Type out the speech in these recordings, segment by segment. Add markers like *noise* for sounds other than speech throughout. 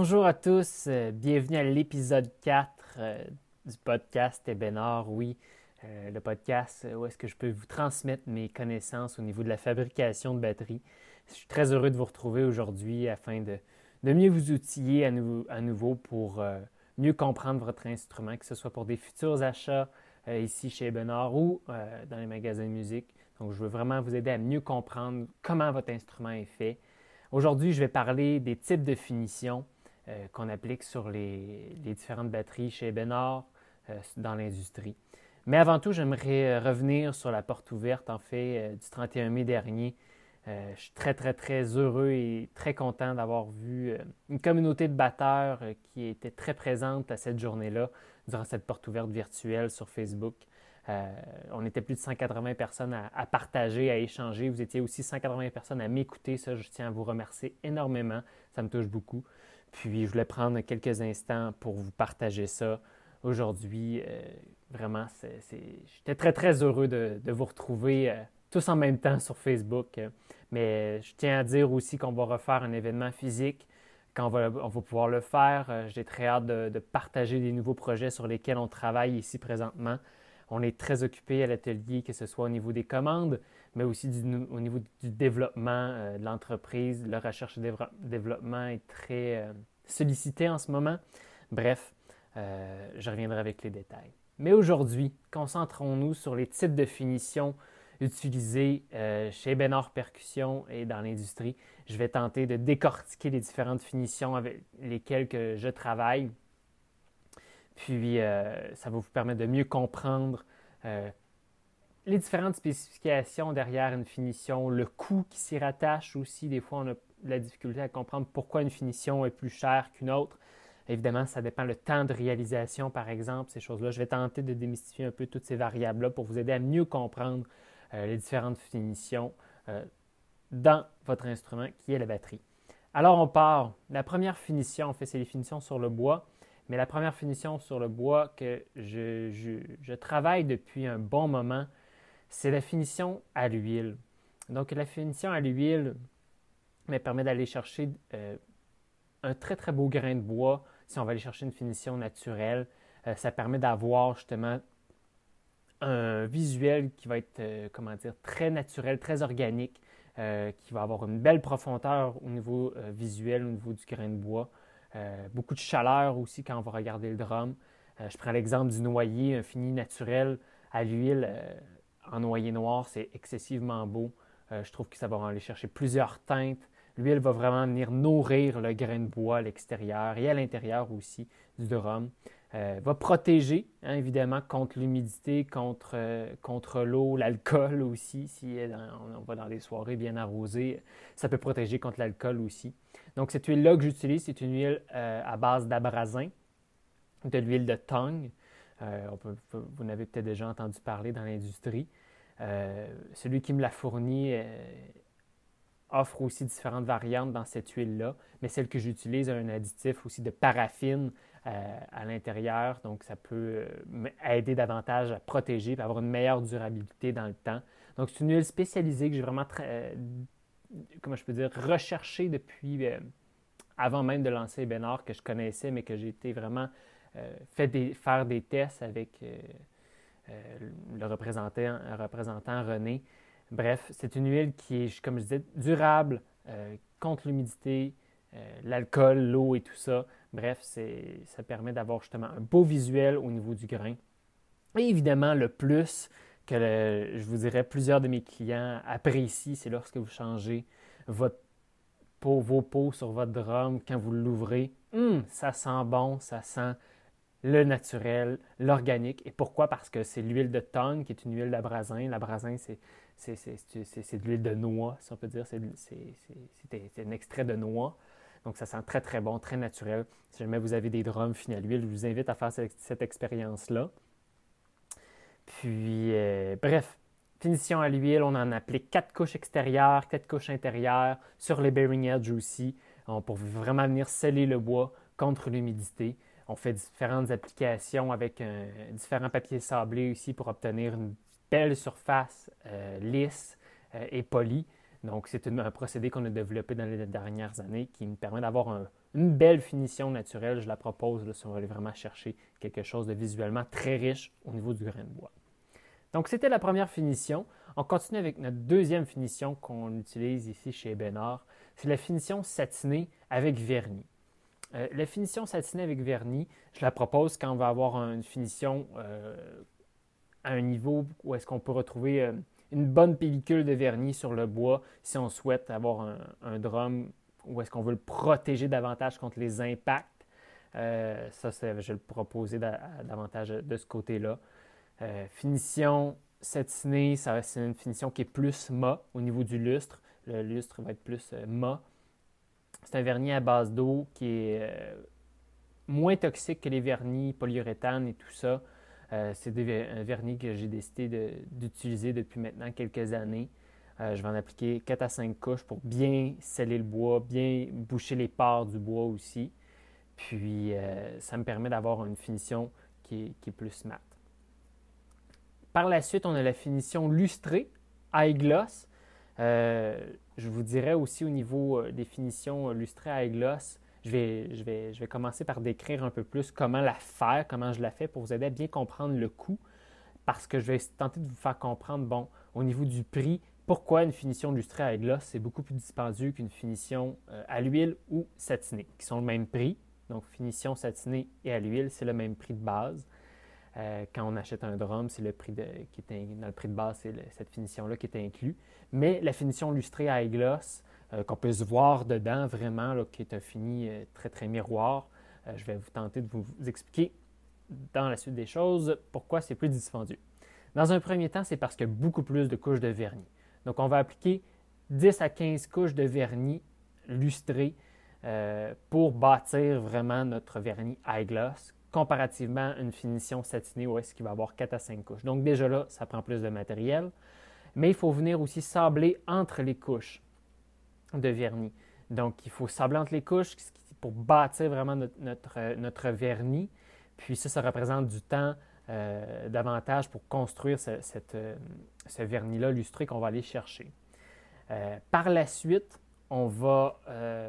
Bonjour à tous, euh, bienvenue à l'épisode 4 euh, du podcast Ebenor. Oui, euh, le podcast où est-ce que je peux vous transmettre mes connaissances au niveau de la fabrication de batteries. Je suis très heureux de vous retrouver aujourd'hui afin de, mieux vous outiller à, nouveau pour mieux comprendre votre instrument, que ce soit pour des futurs achats ici chez Ebenor ou dans les magasins de musique. Donc, je veux vraiment vous aider à mieux comprendre comment votre instrument est fait Aujourd'hui, je vais parler des types de finitions euh, qu'on applique sur les, différentes batteries chez Benor euh, dans l'industrie. Mais avant tout, j'aimerais euh, revenir sur la porte ouverte, en fait, du 31 mai dernier. je suis très, très, très heureux et très content d'avoir vu une communauté de batteurs qui était très présente à cette journée-là durant cette porte ouverte virtuelle sur Facebook. On était plus de 180 personnes à, partager, à échanger. Vous étiez aussi 180 personnes à m'écouter. Ça, je tiens à vous remercier énormément. Ça me touche beaucoup. Puis, je voulais prendre quelques instants pour vous partager ça aujourd'hui. Euh, vraiment, j'étais très, très heureux de, vous retrouver euh, tous en même temps sur Facebook. mais je tiens à dire aussi qu'on va refaire un événement physique quand on va, pouvoir le faire. J'ai très hâte de, partager des nouveaux projets sur lesquels on travaille ici présentement. On est très occupé à l'atelier, que ce soit au niveau des commandes, mais aussi au niveau du développement euh, de l'entreprise. La recherche et développement est très euh, sollicité en ce moment. Bref, euh, je reviendrai avec les détails. Mais aujourd'hui, concentrons-nous sur les types de finitions utilisées chez Benor Percussion et dans l'industrie. Je vais tenter de décortiquer les différentes finitions avec lesquelles je travaille puis, euh, ça va vous permettre de mieux comprendre euh, les différentes spécifications derrière une finition, le coût qui s'y rattache aussi. Des fois, on a la difficulté à comprendre pourquoi une finition est plus chère qu'une autre. Évidemment, ça dépend le temps de réalisation, par exemple, ces choses-là. Je vais tenter de démystifier un peu toutes ces variables-là pour vous aider à mieux comprendre euh, les différentes finitions dans votre instrument qui est la batterie. Alors, on part. La première finition, en fait, c'est les finitions sur le bois. Mais la première finition sur le bois que je, travaille depuis un bon moment, c'est la finition à l'huile. Donc la finition à l'huile me permet d'aller chercher euh, un très très beau grain de bois si on va aller chercher une finition naturelle. Euh, ça permet d'avoir justement un visuel qui va être, euh, comment dire, très naturel, très organique, qui va avoir une belle profondeur au niveau visuel, au niveau du grain de bois. Beaucoup de chaleur aussi quand on va regarder le drum. Je prends l'exemple du noyer, un fini naturel à l'huile en noyer noir, c'est excessivement beau. je trouve que ça va aller chercher plusieurs teintes. L'huile va vraiment venir nourrir le grain de bois à l'extérieur et à l'intérieur aussi du drum. va protéger, hein, évidemment, contre l'humidité, contre, contre l'eau, l'alcool aussi. Si on, va dans des soirées bien arrosées, ça peut protéger contre l'alcool aussi. Donc, cette huile-là que j'utilise, c'est une huile euh, à base d'abrasin, de l'huile de Euh, vous en avez peut-être déjà entendu parler dans l'industrie. Euh, celui qui me l'a fourni offre aussi différentes variantes dans cette huile-là, mais celle que j'utilise a un additif aussi de paraffine à l'intérieur, donc ça peut aider davantage à protéger et avoir une meilleure durabilité dans le temps. Donc c'est une huile spécialisée que j'ai vraiment comment je peux dire, recherché depuis euh, avant même de lancer Bénard, que je connaissais, mais que j'ai été vraiment euh, fait des, faire des tests avec euh, le représentant, représentant René. Bref, c'est une huile qui est, comme je disais, durable, contre l'humidité, l'alcool, l'eau et tout ça. Bref, ça permet d'avoir justement un beau visuel au niveau du grain. Et évidemment, le plus, que je vous dirais plusieurs de mes clients apprécient, c'est lorsque vous changez votre vos peaux sur votre drum, quand vous l'ouvrez, hum, ça sent bon, ça sent le naturel, l'organique. Et pourquoi? Parce que c'est l'huile de tongue qui est une huile d'abrasin. L'abrasin, c'est, c'est, de l'huile de noix, si on peut dire. C'est, un extrait de noix. Donc, ça sent très, très bon, très naturel. Si jamais vous avez des drums finis à l'huile, je vous invite à faire cette expérience-là. Puis, euh, bref, finition à l'huile, on en applique quatre couches extérieures, quatre couches intérieures, sur les bearing edge aussi, pour vraiment venir sceller le bois contre l'humidité. On fait différentes applications avec différents papiers sablés aussi pour obtenir une belle surface euh, lisse euh, et polie. Donc, c'est un procédé qu'on a développé dans les dernières années qui me permet d'avoir une belle finition naturelle. Je la propose si on veut vraiment chercher quelque chose de visuellement très riche au niveau du grain de bois. Donc, c'était la première finition. On continue avec notre deuxième finition qu'on utilise ici chez Bénard. C'est la finition satinée avec vernis. Euh, la finition satinée avec vernis, je la propose quand on va avoir une finition euh, à un niveau où est-ce qu'on peut retrouver euh, une bonne pellicule de vernis sur le bois si on souhaite avoir un, drum ou est-ce qu'on veut le protéger davantage contre les impacts. Ça, je vais le proposer davantage de ce côté-là. Finition satinée, c'est une finition qui est plus mat au niveau du lustre. Le lustre va être plus mat. C'est un vernis à base d'eau qui est moins toxique que les vernis polyuréthane et tout ça. Euh, c'est un vernis que j'ai décidé d'utiliser depuis maintenant quelques années. Euh, je vais en appliquer 4 à 5 couches pour bien sceller le bois, bien boucher les pores du bois aussi. Puis euh, ça me permet d'avoir une finition qui est, plus mat. Par la suite, on a la finition lustrée, high gloss. Je vous dirais aussi au niveau des finitions lustrées high gloss, je vais, je, vais, je vais commencer par décrire un peu plus comment la faire, comment je la fais pour vous aider à bien comprendre le coût, parce que je vais tenter de vous faire comprendre, bon, au niveau du prix, pourquoi une finition lustrée à gloss, c'est beaucoup plus dispendieux qu'une finition euh, à l'huile ou satinée, qui sont le même prix. Donc, finition satinée et à l'huile, c'est le même prix de base. Euh, quand on achète un drum, c'est le prix de, qui est dans le prix de base, c'est cette finition-là qui est inclus. Mais la finition lustrée gloss, euh, qu'on peut se voir dedans vraiment, qui est un fini euh, très, très miroir. Je vais vous tenter de vous, expliquer dans la suite des choses pourquoi c'est plus dispendieux. Dans un premier temps, c'est parce qu'il y a beaucoup plus de couches de vernis. Donc, on va appliquer 10 à 15 couches de vernis lustré pour bâtir vraiment notre vernis high gloss, comparativement une finition satinée où est-ce qu'il va avoir 4 à 5 couches. Donc, déjà là, ça prend plus de matériel. Mais il faut venir aussi sabler entre les couches de vernis. Donc, il faut sabler entre les couches pour bâtir vraiment notre, notre, vernis. Puis ça, ça représente du temps euh, davantage pour construire euh, ce vernis-là lustré qu'on va aller chercher. Euh, par la suite, on va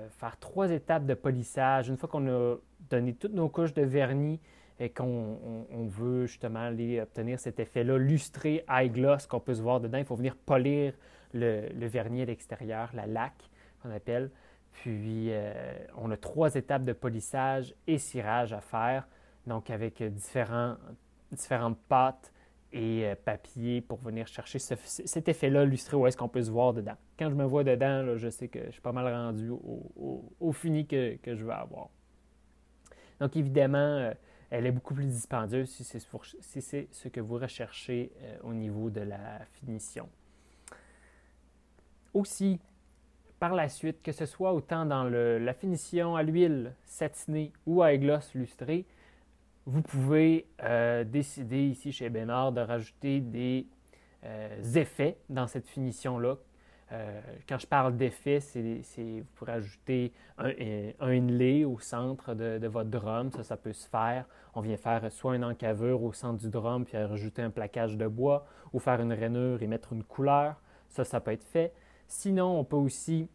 faire trois étapes de polissage. Une fois qu'on a donné toutes nos couches de vernis et qu'on veut justement aller obtenir cet effet-là lustré, high gloss qu'on peut se voir dedans, il faut venir polir le, vernis à l'extérieur, la laque qu'on appelle. Puis, euh, on a trois étapes de polissage et cirage à faire, donc avec différents, différentes pâtes et euh, papier pour venir chercher cet effet-là lustré où est-ce qu'on peut se voir dedans. Quand je me vois dedans, je sais que je suis pas mal rendu au, fini que, je veux avoir. Donc, évidemment, euh, elle est beaucoup plus dispendieuse si c'est ce que vous recherchez au niveau de la finition. Aussi, par la suite, que ce soit autant dans la finition à l'huile satinée ou à gloss lustré, vous pouvez euh, décider ici chez Bénard de rajouter des euh, effets dans cette finition-là. Euh, quand je parle d'effets, c'est, vous pourrez ajouter un, un, inlay au centre de, votre drum. Ça, ça peut se faire. On vient faire soit une encavure au centre du drum puis rajouter un plaquage de bois ou faire une rainure et mettre une couleur. Ça, ça peut être fait. Sinon, on peut aussi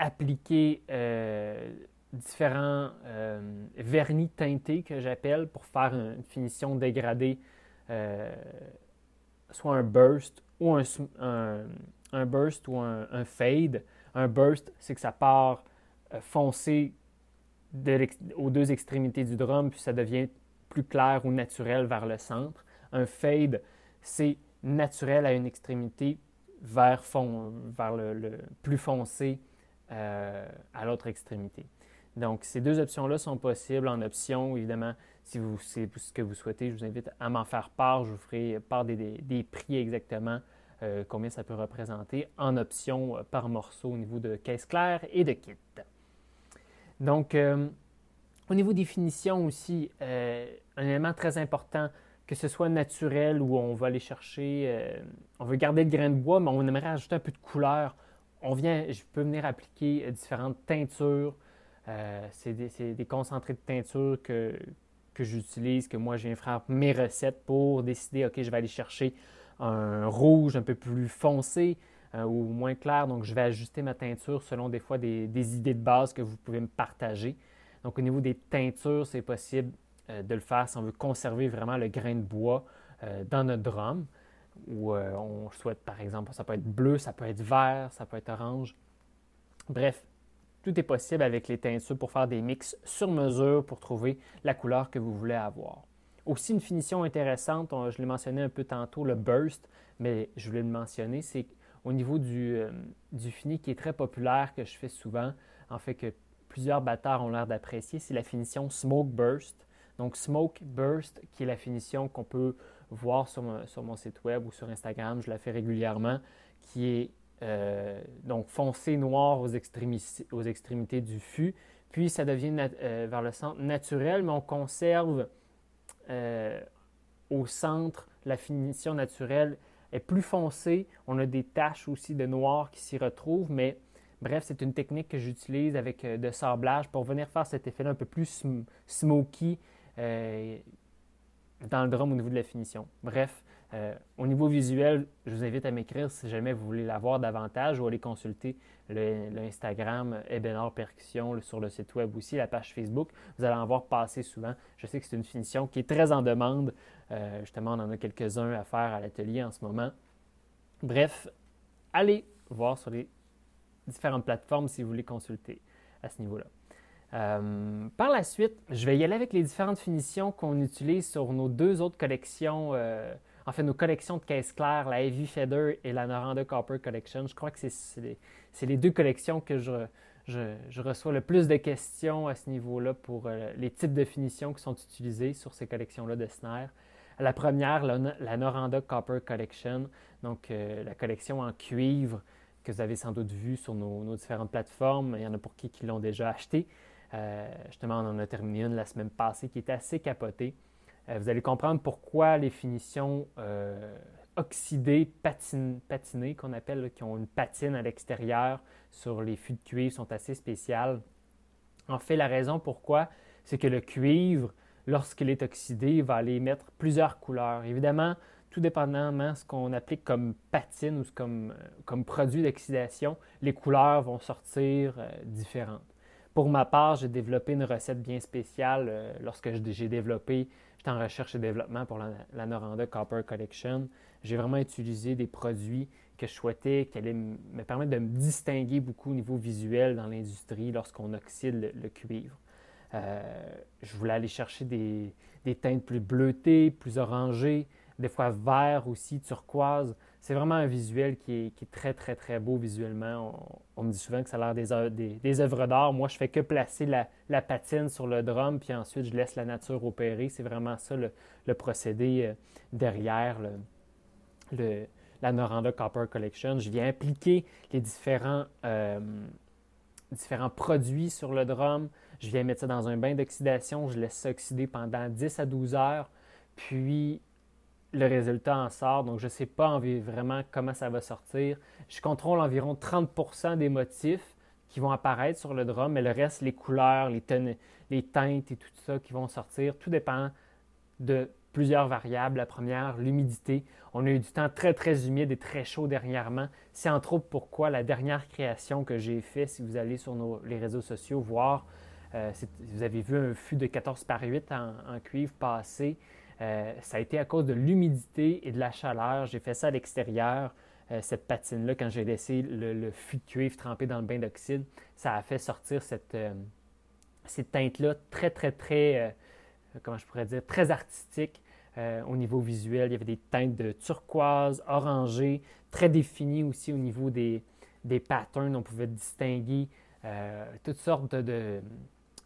appliquer euh, différents euh, vernis teintés que j'appelle pour faire une finition dégradée, euh, soit un burst ou un, burst ou un, fade. Un burst, c'est que ça part foncé aux deux extrémités du drum, puis ça devient plus clair ou naturel vers le centre. Un fade, c'est naturel à une extrémité, vers, fond, vers le, plus foncé euh, à l'autre extrémité. Donc, ces deux options-là sont possibles. En option, évidemment, si vous, c'est ce que vous souhaitez, je vous invite à m'en faire part. Je vous ferai part des, prix exactement, euh, combien ça peut représenter en option euh, par morceau au niveau de caisse claire et de kit. Donc, au niveau des finitions aussi, un élément très important, que ce soit naturel ou on va aller chercher, euh, on veut garder le grain de bois, mais on aimerait ajouter un peu de couleur. On vient, je peux venir appliquer euh, différentes teintures. Euh, c'est des, concentrés de teinture que, que j'utilise, que moi je viens faire mes recettes pour décider, OK, je vais aller chercher un rouge un peu plus foncé, ou moins clair. Donc, je vais ajuster ma teinture selon des fois des, idées de base que vous pouvez me partager. Donc, au niveau des teintures, c'est possible de le faire si on veut conserver vraiment le grain de bois dans notre drum. Ou on souhaite, par exemple, ça peut être bleu, ça peut être vert, ça peut être orange. Bref, tout est possible avec les teintures pour faire des mix sur mesure pour trouver la couleur que vous voulez avoir. Aussi, une finition intéressante, je l'ai mentionné un peu tantôt, le burst, mais je voulais le mentionner, c'est au niveau du, euh, du, fini qui est très populaire, que je fais souvent, en fait que plusieurs batteurs ont l'air d'apprécier, c'est la finition Smoke Burst. Donc, Smoke Burst, qui est la finition qu'on peut voir sur sur mon, site web ou sur Instagram, je la fais régulièrement, qui est euh, donc foncé noir aux, extrémités, du fût. Puis ça devient euh, vers le centre naturel, mais on conserve euh, au centre la finition naturelle est plus foncée. On a des taches aussi de noir qui s'y retrouvent, mais bref, c'est une technique que j'utilise avec de sablage pour venir faire cet effet-là un peu plus smoky dans le drum au niveau de la finition. Bref, euh, au niveau visuel, je vous invite à m'écrire si jamais vous voulez la voir davantage ou aller consulter l'Instagram Ebenor Percussion sur le site web aussi, la page Facebook. Vous allez en voir passer souvent. Je sais que c'est une finition qui est très en demande. Euh, justement, on en a quelques-uns à faire à l'atelier en ce moment. Bref, allez voir sur les différentes plateformes si vous voulez consulter à ce niveau-là. Euh, par la suite, je vais y aller avec les différentes finitions qu'on utilise sur nos deux autres collections en fait, nos collections de caisses claires, la Heavy Feather et la Noranda Copper Collection, je crois que c'est les, deux collections que je, reçois le plus de questions à ce niveau-là pour euh, les types de finitions qui sont utilisées sur ces collections-là de snare. La première, la, Noranda Copper Collection, donc euh, la collection en cuivre que vous avez sans doute vue sur nos, différentes plateformes. Il y en a pour qui qui l'ont déjà acheté. Euh, justement, on en a terminé une la semaine passée qui était assez capotée. Euh, vous allez comprendre pourquoi les finitions euh, oxydées, patinées, qu'on appelle, qui ont une patine à l'extérieur sur les fûts de cuivre, sont assez spéciales. En fait, la raison pourquoi, c'est que le cuivre, lorsqu'il est oxydé, va aller émettre plusieurs couleurs. Évidemment, tout dépendamment de ce qu'on applique comme patine ou euh, comme produit d'oxydation, les couleurs vont sortir différentes. Pour ma part, j'ai développé une recette bien spéciale lorsque j'ai développé J'étais en recherche et développement pour la, Noranda Copper Collection. J'ai vraiment utilisé des produits que je souhaitais qui allaient me permettre de me distinguer beaucoup au niveau visuel dans l'industrie lorsqu'on oxyde le, cuivre. Euh, je voulais aller chercher des, des, teintes plus bleutées, plus orangées, des fois vert aussi, turquoise. C'est vraiment un visuel qui est, très, très, très beau visuellement. On, me dit souvent que ça a l'air des, œuvres d'art. Moi, je fais que placer la, patine sur le drum, puis ensuite, je laisse la nature opérer. C'est vraiment ça le, procédé euh, derrière la Noranda Copper Collection. Je viens appliquer les différents, euh, différents produits sur le drum. Je viens mettre ça dans un bain d'oxydation. Je laisse ça oxyder pendant 10 à 12 heures. Puis, le résultat en sort. Donc, je ne sais pas vraiment comment ça va sortir. Je contrôle environ 30% des motifs qui vont apparaître sur le drum, mais le reste, les couleurs, les, les teintes et tout ça qui vont sortir, tout dépend de plusieurs variables. La première, l'humidité. On a eu du temps très, très humide et très chaud dernièrement. C'est entre autres pourquoi la dernière création que j'ai faite, si vous allez sur les réseaux sociaux voir, euh, vous avez vu un fût de 14 par 8 en, en cuivre passé. Euh, ça a été à cause de l'humidité et de la chaleur. J'ai fait ça à l'extérieur, euh, cette patine-là, quand j'ai laissé le, fût de cuivre trempé dans le bain d'oxyde. Ça a fait sortir cette, euh, cette teinte-là très, très, très, comment je pourrais dire, très artistique au niveau visuel. Il y avait des teintes de turquoise, orangé, très définies aussi au niveau des, des patterns. On pouvait distinguer toutes sortes de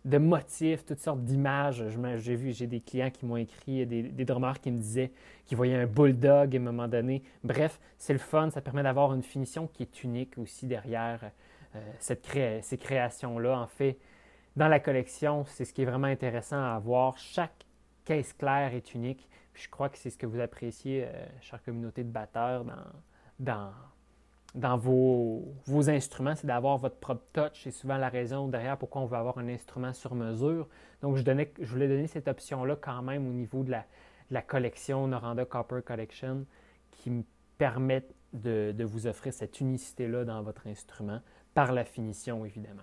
motifs, toutes sortes d'images. J'ai vu, j'ai des clients qui m'ont écrit, des, des drummers qui me disaient qu'ils voyaient un bulldog à un moment donné. Bref, c'est le fun, ça permet d'avoir une finition qui est unique aussi derrière euh, cette ces créations-là. En fait, dans la collection, c'est ce qui est vraiment intéressant à voir. Chaque caisse claire est unique. je crois que c'est ce que vous appréciez, euh, chère communauté de batteurs, dans, dans dans vos, instruments, c'est d'avoir votre propre touch. C'est souvent la raison derrière pourquoi on veut avoir un instrument sur mesure. Donc, je, donnais, je voulais donner cette option-là quand même au niveau de la, collection Noranda Copper Collection qui me permet de, vous offrir cette unicité-là dans votre instrument par la finition, évidemment.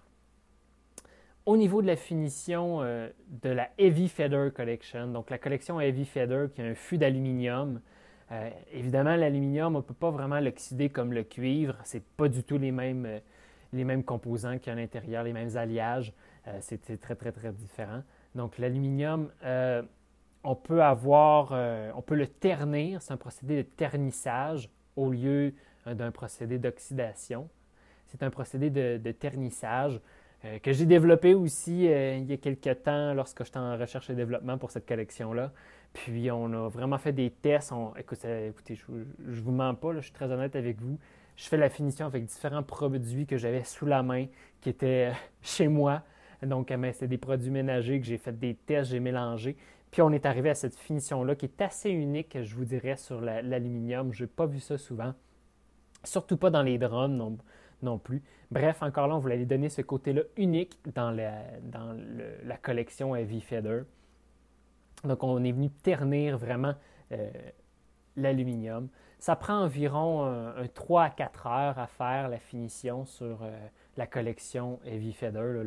Au niveau de la finition euh, de la Heavy Feather Collection, donc la collection Heavy Feather qui a un fût d'aluminium, euh, évidemment, l'aluminium, on ne peut pas vraiment l'oxyder comme le cuivre. Ce n'est pas du tout les mêmes, euh, les mêmes composants qu'il y a à l'intérieur, les mêmes alliages. c'est très, très, très différent. Donc, l'aluminium, on peut avoir, on peut le ternir. C'est un procédé de ternissage au lieu euh, d'un procédé d'oxydation. C'est un procédé de, ternissage euh, que j'ai développé aussi euh, il y a quelques temps lorsque j'étais en recherche et développement pour cette collection-là. Puis on a vraiment fait des tests. écoutez, je ne vous mens pas, je suis très honnête avec vous. Je fais la finition avec différents produits que j'avais sous la main, qui étaient *laughs* chez moi. Donc, c'est des produits ménagers que j'ai fait des tests, j'ai mélangé. Puis on est arrivé à cette finition-là qui est assez unique, je vous dirais, sur l'aluminium. je n'ai pas vu ça souvent. Surtout pas dans les drums non, plus. Bref, encore là, on voulait lui donner ce côté-là unique dans, la, la collection Heavy Feather. Donc, on est venu ternir vraiment euh, l'aluminium. Ça prend environ un, 3 à 4 heures à faire la finition sur euh, la collection Heavy Feather,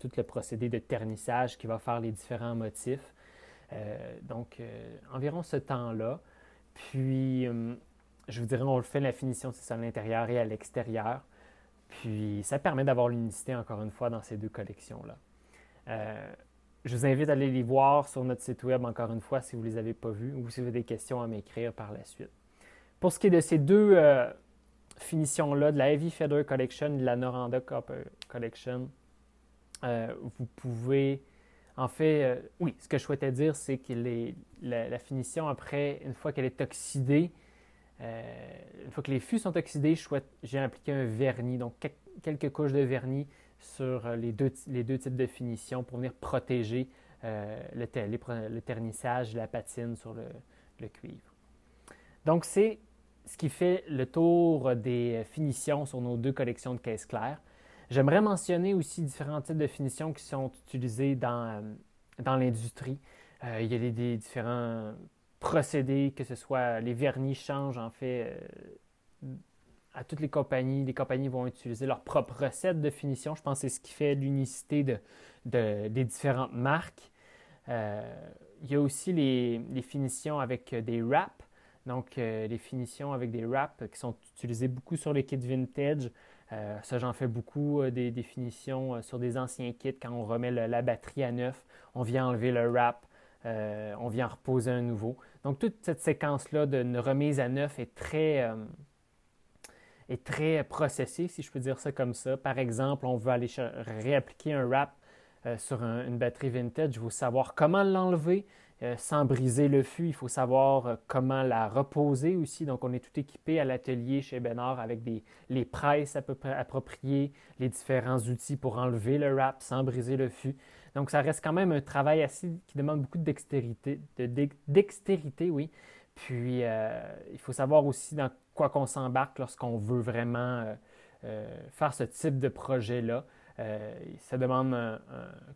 tout le procédé de ternissage qui va faire les différents motifs. Euh, donc, environ ce temps-là. Puis, euh, je vous dirais, on le fait la finition, c'est ça, à l'intérieur et à l'extérieur. Puis, ça permet d'avoir l'unicité, encore une fois, dans ces deux collections-là. Je vous invite à aller les voir sur notre site web, encore une fois, si vous ne les avez pas vus, ou si vous avez des questions à m'écrire par la suite. Pour ce qui est de ces deux finitions-là, de la Heavy Feather Collection et de la Noranda Copper Collection, vous pouvez en fait, euh, oui, ce que je souhaitais dire, c'est que la, finition, après, une fois qu'elle est oxydée, euh, une fois que les fûts sont oxydés, j'ai appliqué un vernis, donc quelques couches de vernis sur euh, les deux, types de finition pour venir protéger le, le, ternissage, la patine sur le cuivre. Donc, c'est ce qui fait le tour des finitions sur nos deux collections de caisses claires. J'aimerais mentionner aussi différents types de finitions qui sont utilisés dans, euh, l'industrie. Euh, il y a des, différents procédés, que ce soit les vernis changent en fait euh, toutes les compagnies. Les compagnies vont utiliser leur propre recette de finition. Je pense que c'est ce qui fait l'unicité de, des différentes marques. il y a aussi les, finitions avec des wraps. Donc, les finitions avec des wraps qui sont utilisées beaucoup sur les kits vintage. Euh, ça, j'en fais beaucoup euh, des définitions euh, sur des anciens kits. Quand on remet la batterie à neuf, on vient enlever le wrap, on vient reposer un nouveau. Donc, toute cette séquence-là de remise à neuf est très, très processée, si je peux dire ça comme ça. Par exemple, on veut aller réappliquer un wrap sur une batterie vintage. Il faut savoir comment l'enlever, euh, sans briser le fût. Il faut savoir euh, comment la reposer aussi. Donc, on est tout équipé à l'atelier chez Benard avec des, les presses à peu près appropriées, les différents outils pour enlever le wrap sans briser le fût. Donc, ça reste quand même un travail assez qui demande beaucoup de dextérité. De, dextérité oui. Puis, euh, il faut savoir aussi dans quoi qu'on s'embarque lorsqu'on veut vraiment faire ce type de projet-là. ça demande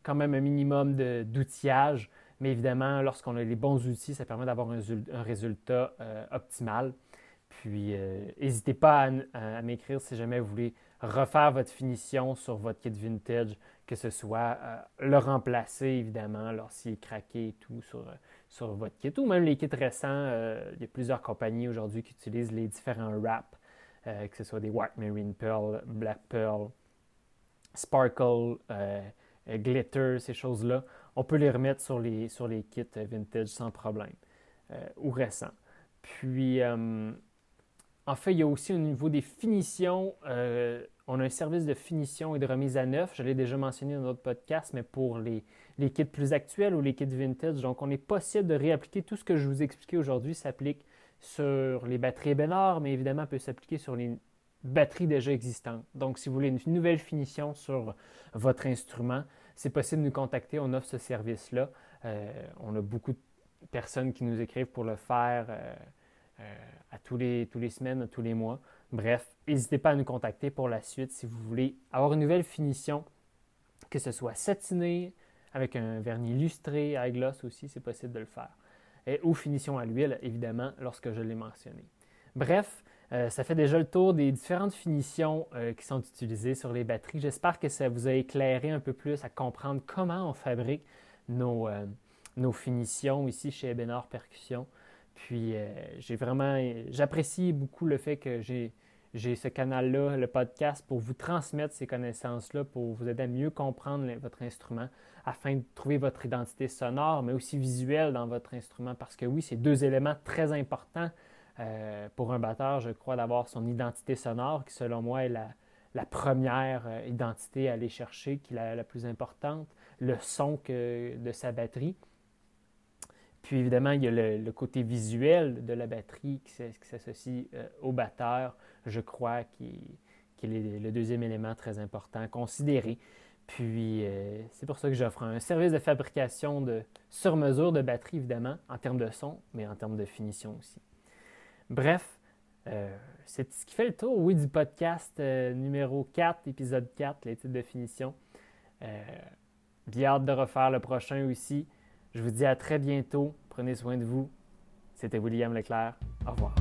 quand même un minimum d'outillage. Mais évidemment, lorsqu'on a les bons outils, ça permet d'avoir un, résultat euh, optimal. Puis, euh, n'hésitez pas à, m'écrire si jamais vous voulez refaire votre finition sur votre kit vintage, que ce soit euh, le remplacer, évidemment, lorsqu'il est craqué et tout sur, sur votre kit, ou même les kits récents. il y a plusieurs compagnies aujourd'hui qui utilisent les différents wraps, que ce soit des White Marine Pearl, Black Pearl, Sparkle, Glitter, ces choses-là on peut les remettre sur les, sur les kits vintage sans problème euh, ou récents. Puis, euh, en fait, il y a aussi au niveau des finitions, euh, on a un service de finition et de remise à neuf. Je l'ai déjà mentionné dans notre podcast, mais pour les, kits plus actuels ou les kits vintage, donc on est possible de réappliquer tout ce que je vous ai expliqué aujourd'hui s'applique sur les batteries Benard, mais évidemment peut s'appliquer sur les batteries déjà existantes. Donc, si vous voulez une nouvelle finition sur votre instrument, c'est possible de nous contacter. On offre ce service-là. Euh, on a beaucoup de personnes qui nous écrivent pour le faire euh, euh, à tous les, tous les semaines, à tous les mois. Bref, n'hésitez pas à nous contacter pour la suite si vous voulez avoir une nouvelle finition, que ce soit satiné, avec un vernis lustré, à gloss aussi, c'est possible de le faire. Ou finition à l'huile, évidemment, lorsque je l'ai mentionné. Bref, Euh, ça fait déjà le tour des différentes finitions euh, qui sont utilisées sur les batteries. J'espère que ça vous a éclairé un peu plus à comprendre comment on fabrique nos, euh, nos finitions ici chez Ebenor Percussion. Puis j'ai vraiment, j'apprécie beaucoup le fait que j'ai, ce canal-là, le podcast, pour vous transmettre ces connaissances-là, pour vous aider à mieux comprendre votre instrument, afin de trouver votre identité sonore, mais aussi visuelle dans votre instrument. Parce que oui, c'est deux éléments très importants euh, pour un batteur, je crois, d'avoir son identité sonore, qui selon moi est la, première euh, identité à aller chercher, qui est la, plus importante, le son de sa batterie. Puis évidemment, il y a le, côté visuel de la batterie qui, s'associe euh, au batteur, je crois, qui, est le deuxième élément très important à considérer. Puis c'est pour ça que j'offre un service de fabrication de sur mesure de batterie, évidemment, en termes de son, mais en termes de finition aussi. Bref, euh, c'est ce qui fait le tour, oui, du podcast euh, numéro 4, épisode 4, les titres de finition. Euh, bien hâte de refaire le prochain aussi. Je vous dis à très bientôt. Prenez soin de vous. C'était William Leclerc. Au revoir.